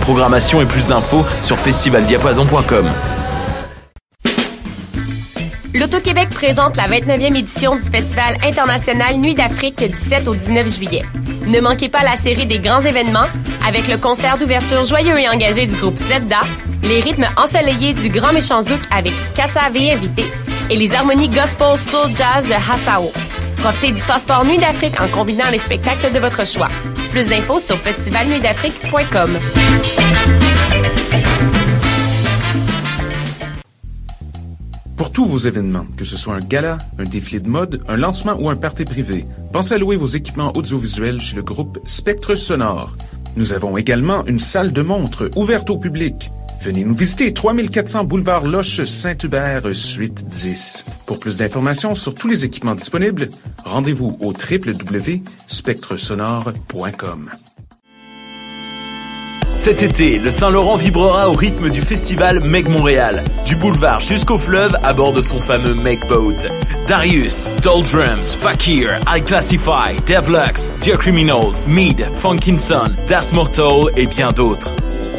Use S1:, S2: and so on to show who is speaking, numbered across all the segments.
S1: Programmation et plus d'infos sur festivaldiapason.com.
S2: L'Auto-Québec présente la 29e édition du Festival international Nuit d'Afrique du 7 au 19 juillet. Ne manquez pas la série des grands événements avec le concert d'ouverture joyeux et engagé du groupe Zedda, les rythmes ensoleillés du Grand Méchant Zouk avec Kassa V invité et les harmonies gospel soul jazz de Hassao. Profitez du passeport Nuit d'Afrique en combinant les spectacles de votre choix. Plus d'infos sur festivalnuitdafrique.com.
S3: Pour tous vos événements, que ce soit un gala, un défilé de mode, un lancement ou un party privé, pensez à louer vos équipements audiovisuels chez le groupe Spectre Sonore. Nous avons également une salle de montre ouverte au public. Venez nous visiter 3400 boulevard Loche Saint-Hubert, suite 10. Pour plus d'informations sur tous les équipements disponibles, rendez-vous au www.spectresonore.com.
S1: Cet été, le Saint-Laurent vibrera au rythme du festival Meg Montréal. Du boulevard jusqu'au fleuve à bord de son fameux Meg Boat. Darius, Doldrums, Fakir, I Classify, Devlux, Dear Criminals, Mead, Funkinson, Das Mortal et bien d'autres.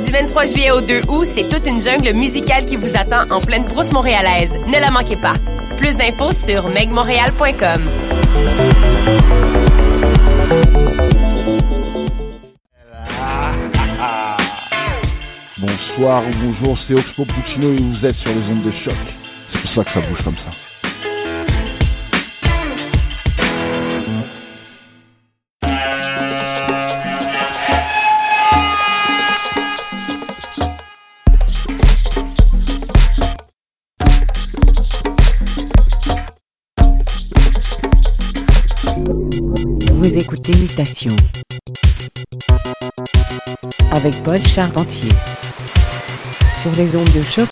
S2: Du 23 juillet au 2 août, c'est toute une jungle musicale qui vous attend en pleine brousse montréalaise. Ne la manquez pas. Plus d'infos sur megmontréal.com.
S4: Bonsoir ou bonjour, c'est Oxpo Puccino et vous êtes sur les ondes de choc. C'est pour ça que ça bouge comme ça.
S5: Avec Paul Charpentier sur les ondes de choc.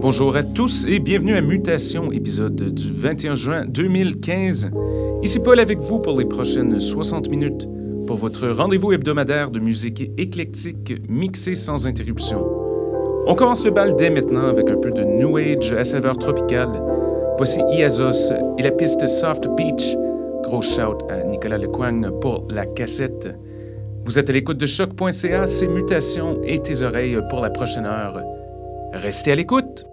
S3: Bonjour à tous et bienvenue à Mutation, épisode du 21 juin 2015. Ici Paul avec vous pour les prochaines 60 minutes pour votre rendez-vous hebdomadaire de musique éclectique mixée sans interruption. On commence le bal dès maintenant avec un peu de New Age à saveur tropicale. Voici Iazos et la piste Soft Beach. Gros shout à Nicolas Lecoigne pour la cassette. Vous êtes à l'écoute de choc.ca, c'est Mutations et tes oreilles pour la prochaine heure. Restez à l'écoute!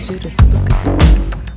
S6: you. to spook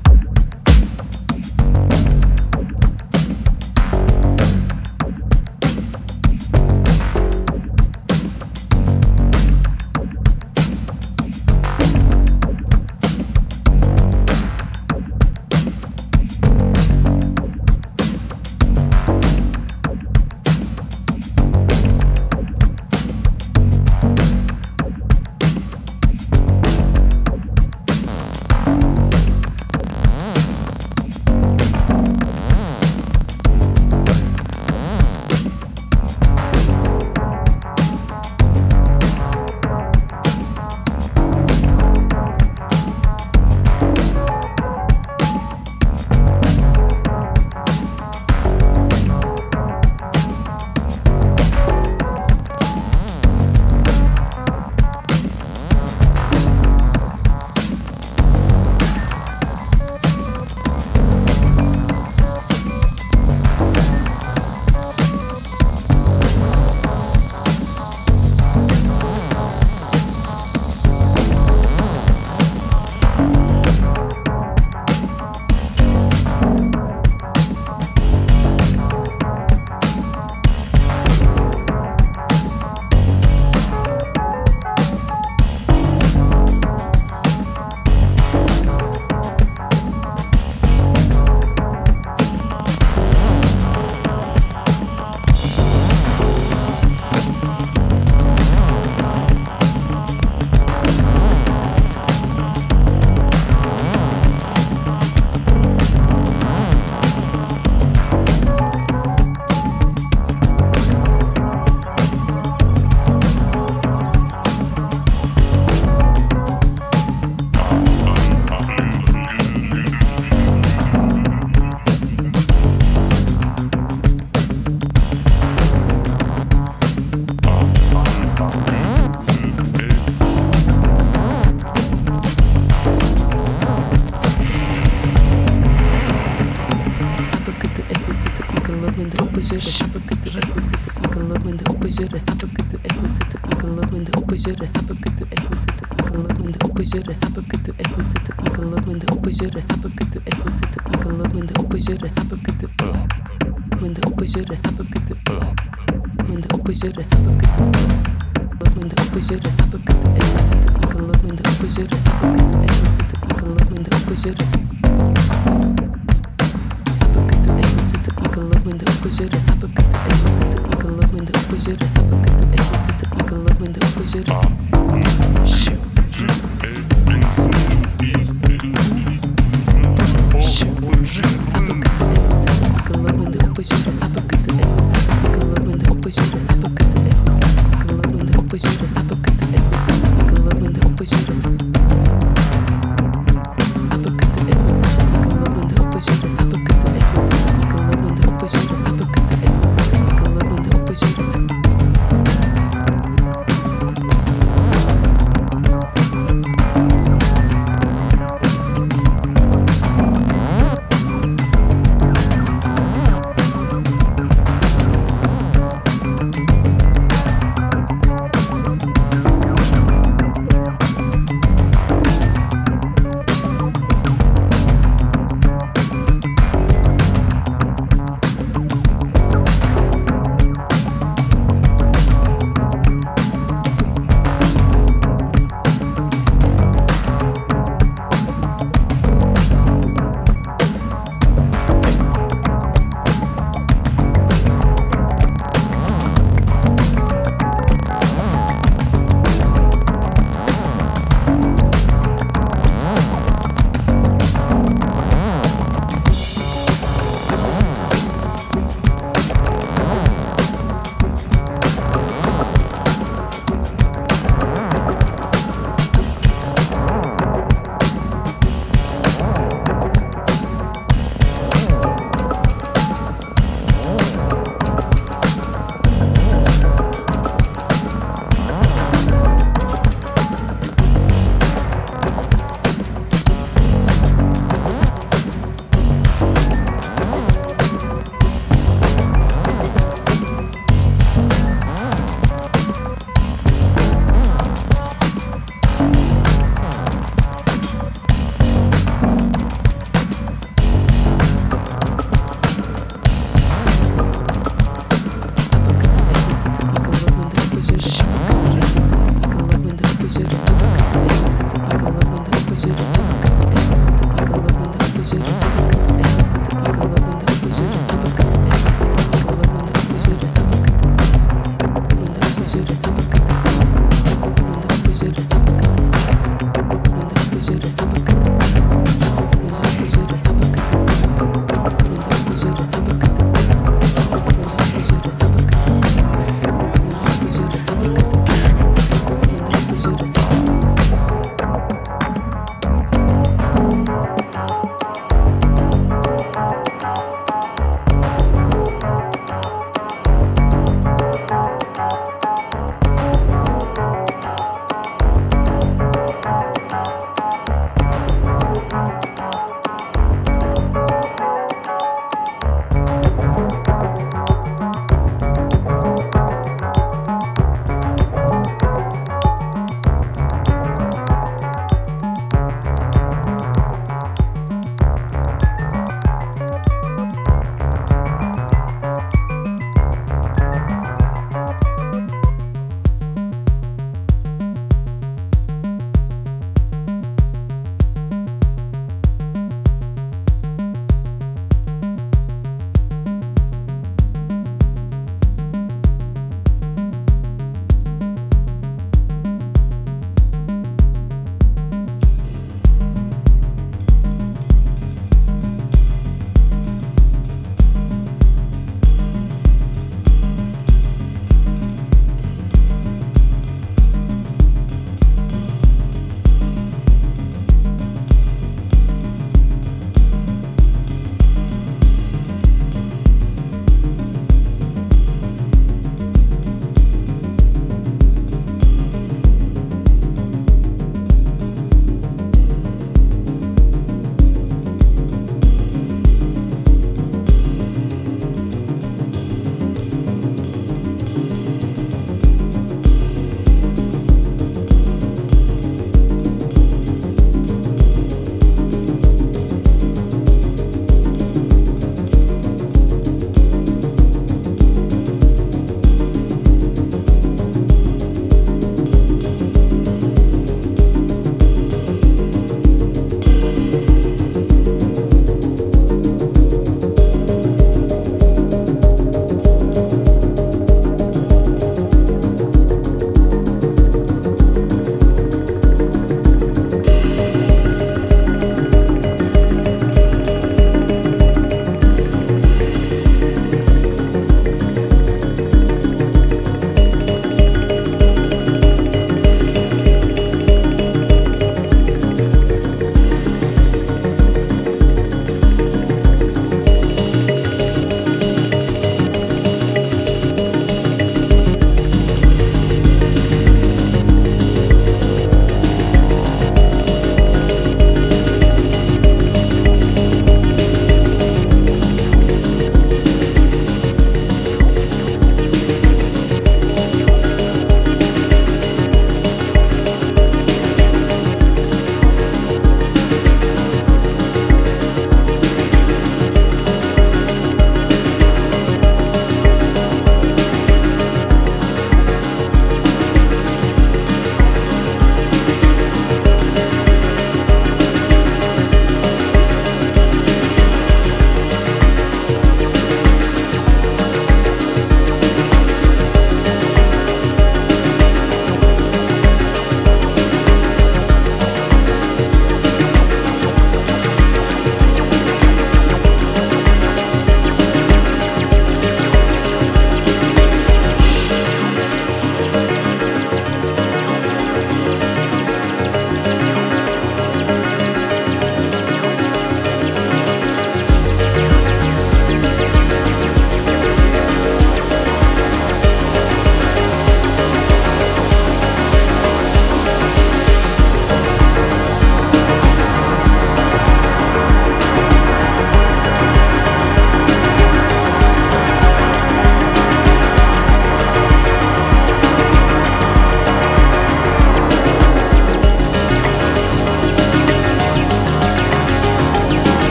S6: sapıktı Efesiti yıkılı Mende opajere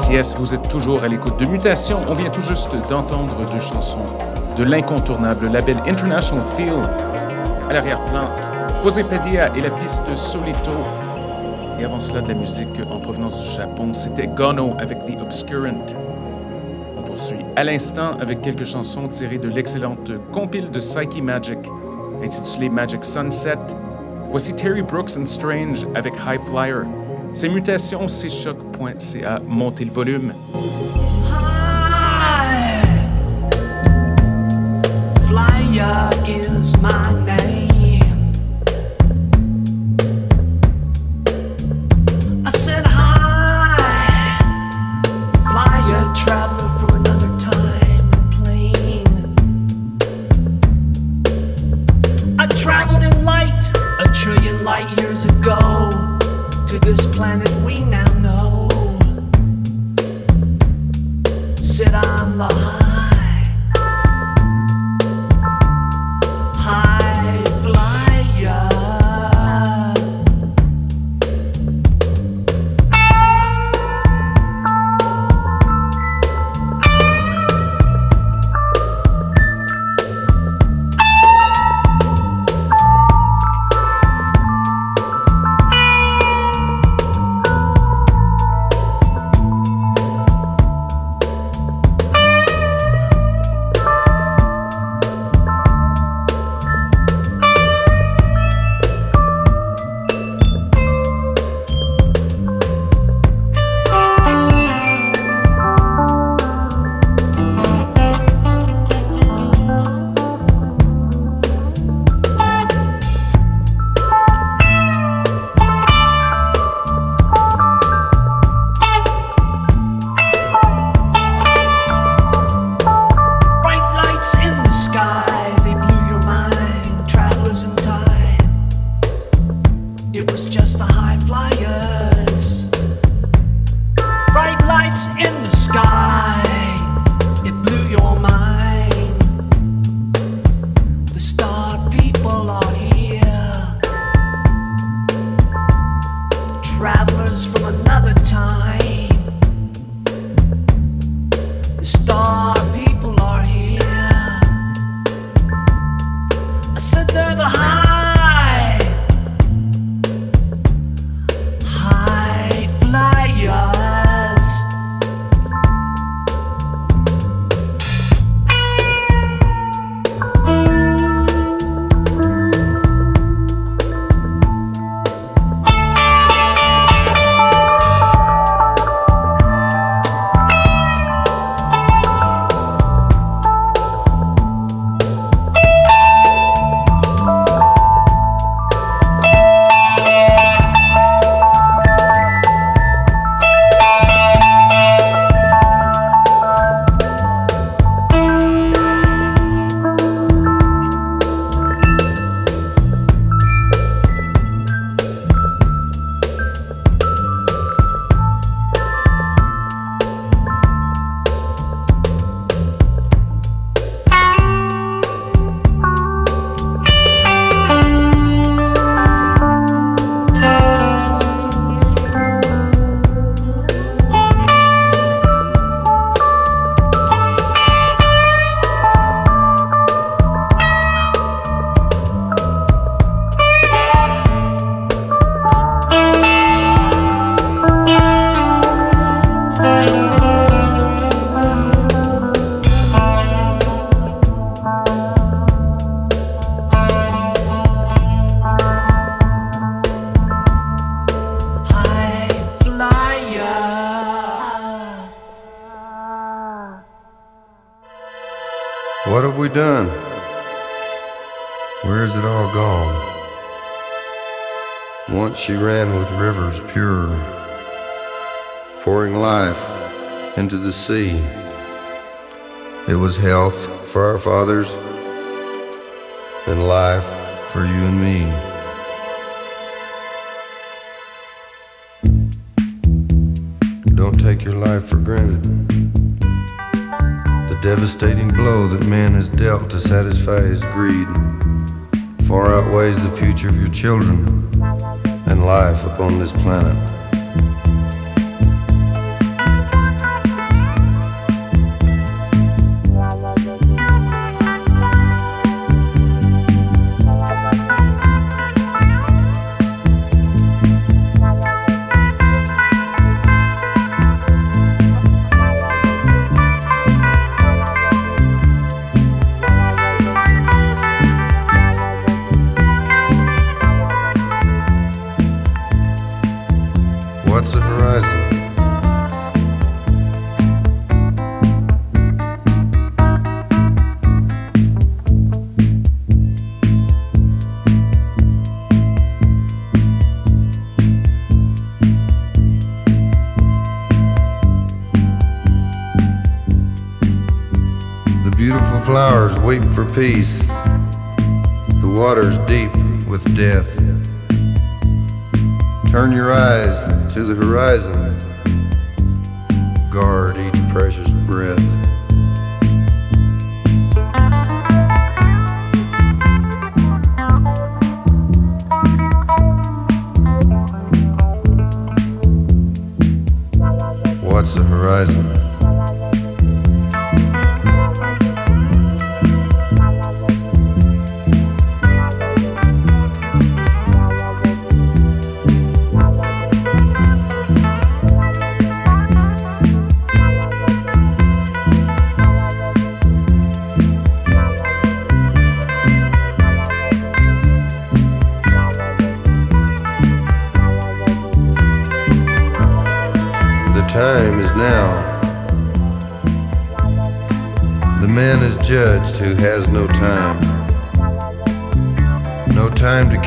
S7: Yes, yes, vous êtes toujours à l'écoute de Mutation. On vient tout juste d'entendre deux chansons de l'incontournable label International Feel. À l'arrière-plan, Pedia et la piste Solito. Et avant cela, de la musique en provenance du Japon, c'était Gono avec The Obscurant. On poursuit à l'instant avec quelques chansons tirées de l'excellente compile de Psyche Magic, intitulée Magic Sunset. Voici Terry Brooks and Strange avec High Flyer. Ces mutations, c'est choc.ca. Montez le volume.
S8: She ran with rivers pure, pouring life into the sea. It was health for our fathers and life for you and me. Don't take your life for granted. The devastating blow that man has dealt to satisfy his greed far outweighs the future of your children life upon this planet. towards the horizon. flowers weep for peace. The water's deep with death. Turn your eyes to the horizon. Guard each precious breath.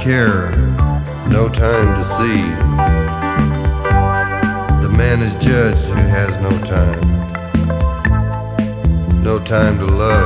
S8: Care, no time to see. The man is judged who has no time. No time to love,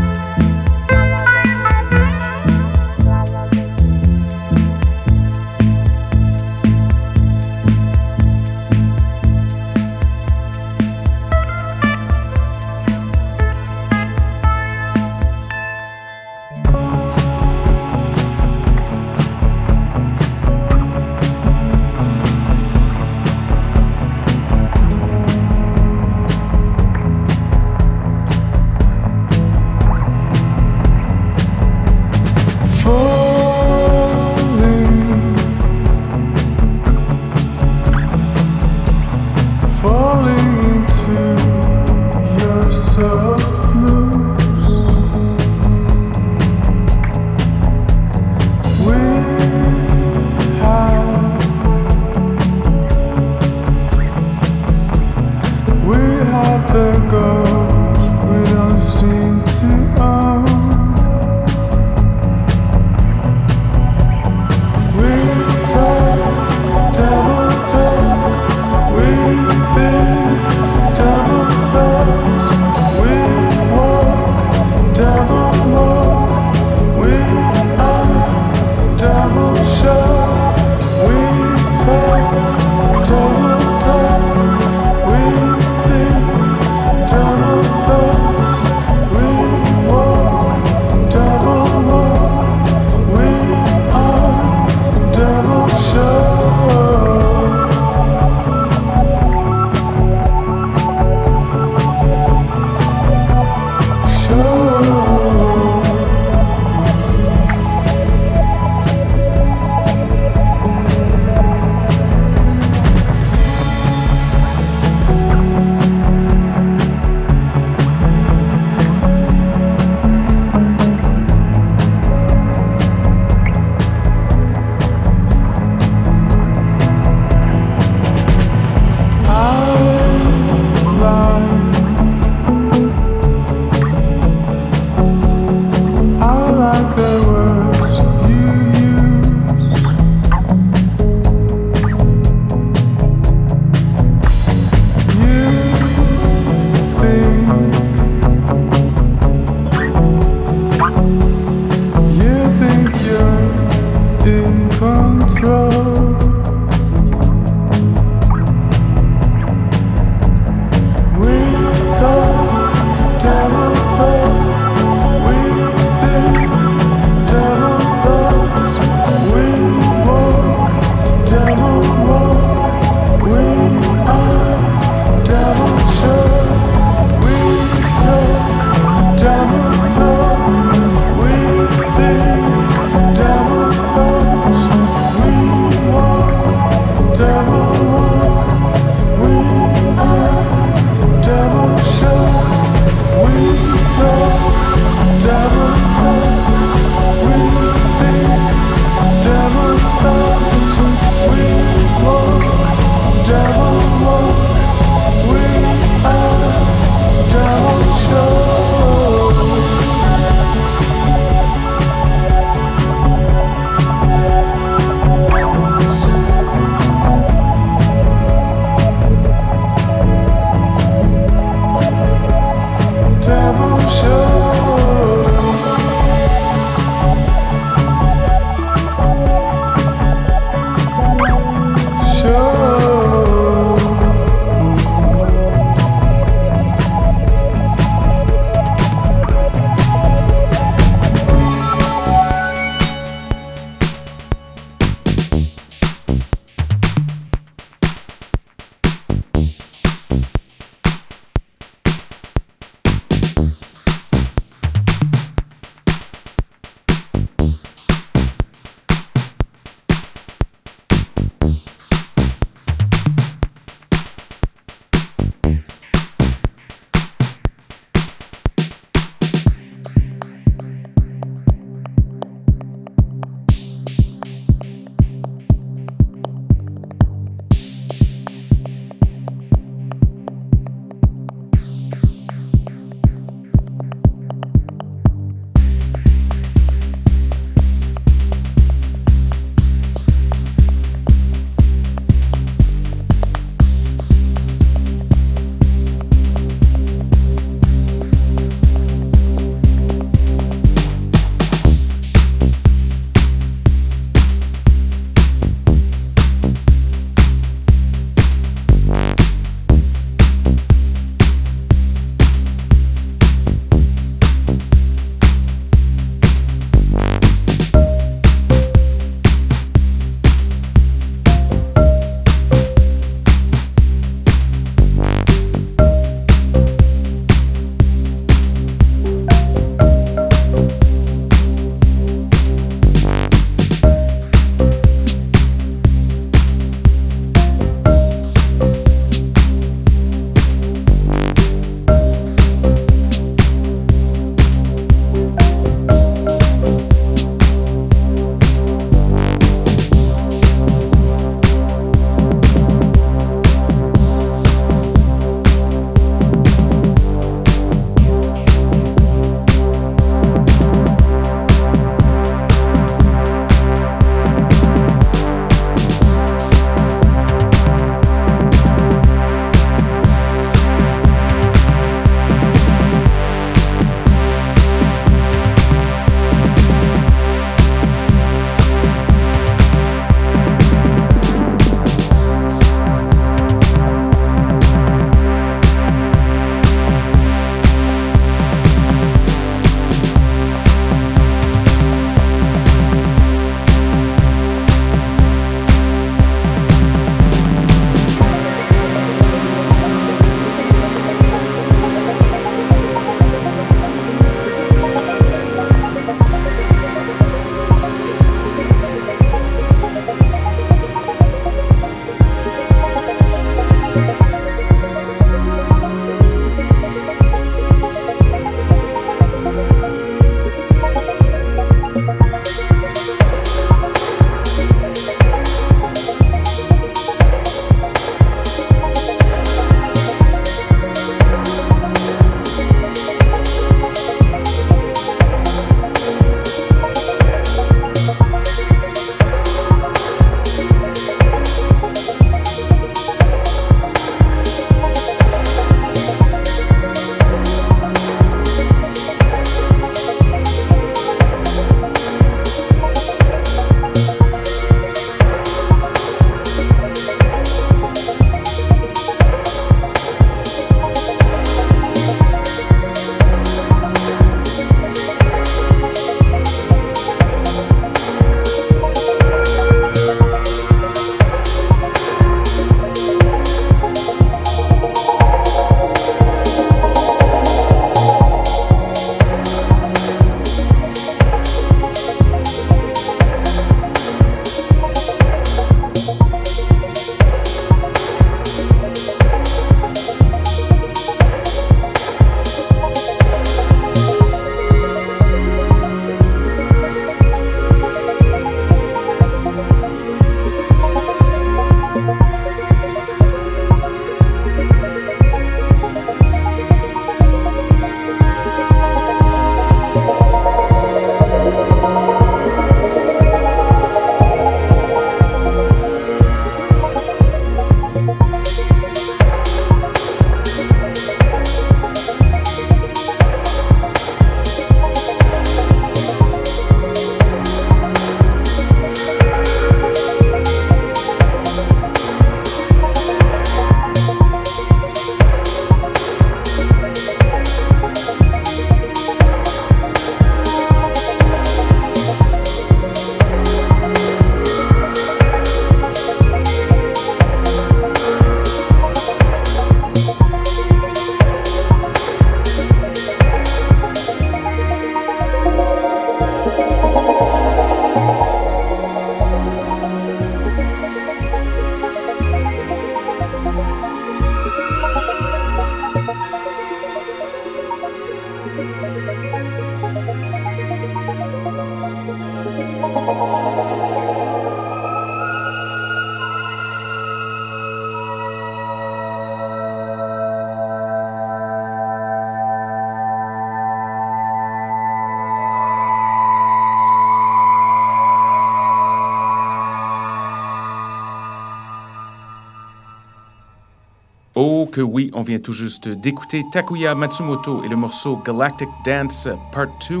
S3: Que oui, on vient tout juste d'écouter Takuya Matsumoto et le morceau Galactic Dance Part 2,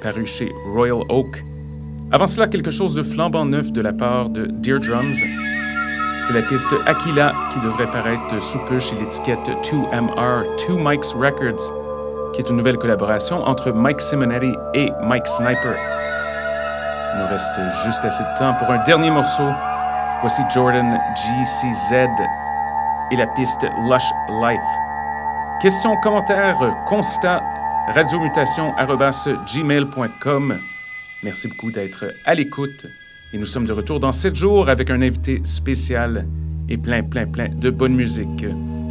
S3: paru chez Royal Oak. Avant cela, quelque chose de flambant neuf de la part de Dear Drums. C'était la piste Aquila qui devrait paraître sous peu chez l'étiquette 2MR, 2 Mike's Records, qui est une nouvelle collaboration entre Mike Simonetti et Mike Sniper. Il nous reste juste assez de temps pour un dernier morceau. Voici Jordan GCZ et la piste Lush Life. Questions, commentaires, constats, radiomutation.gmail.com. Merci beaucoup d'être à l'écoute. Et nous sommes de retour dans 7 jours avec un invité spécial et plein, plein, plein de bonne musique.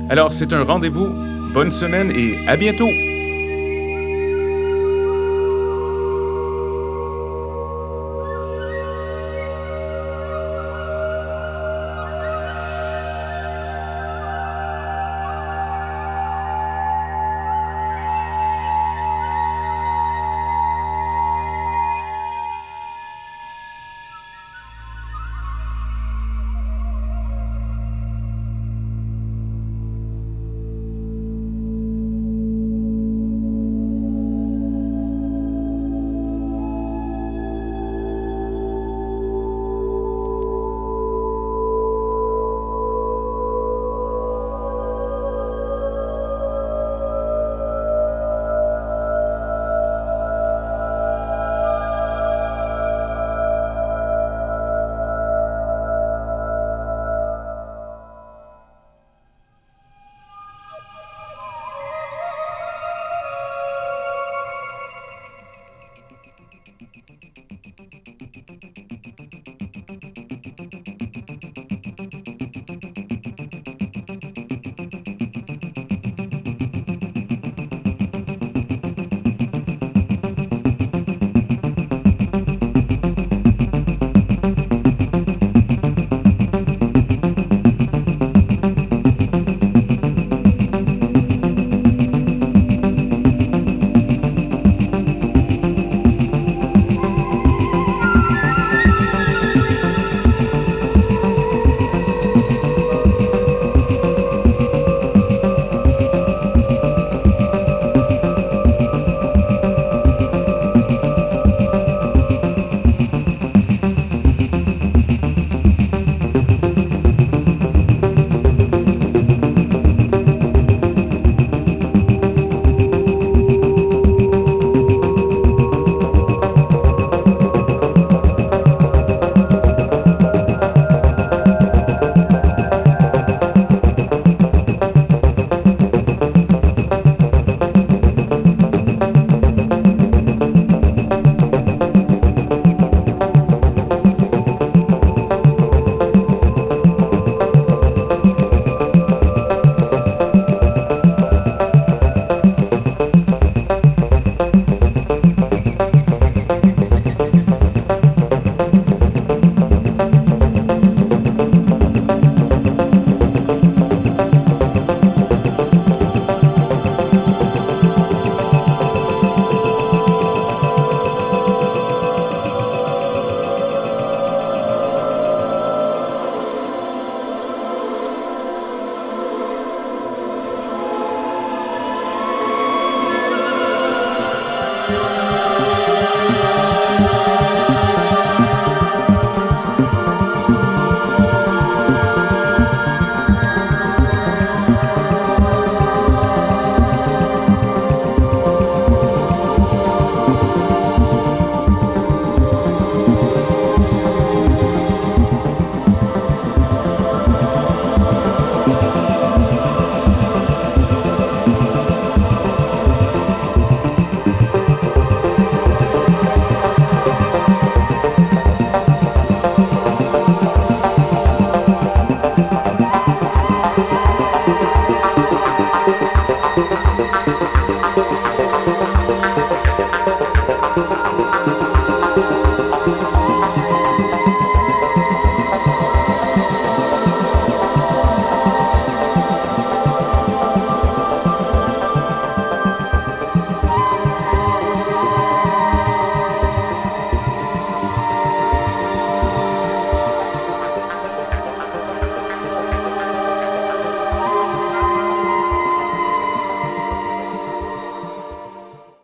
S3: Alors, c'est un rendez-vous. Bonne semaine et à bientôt!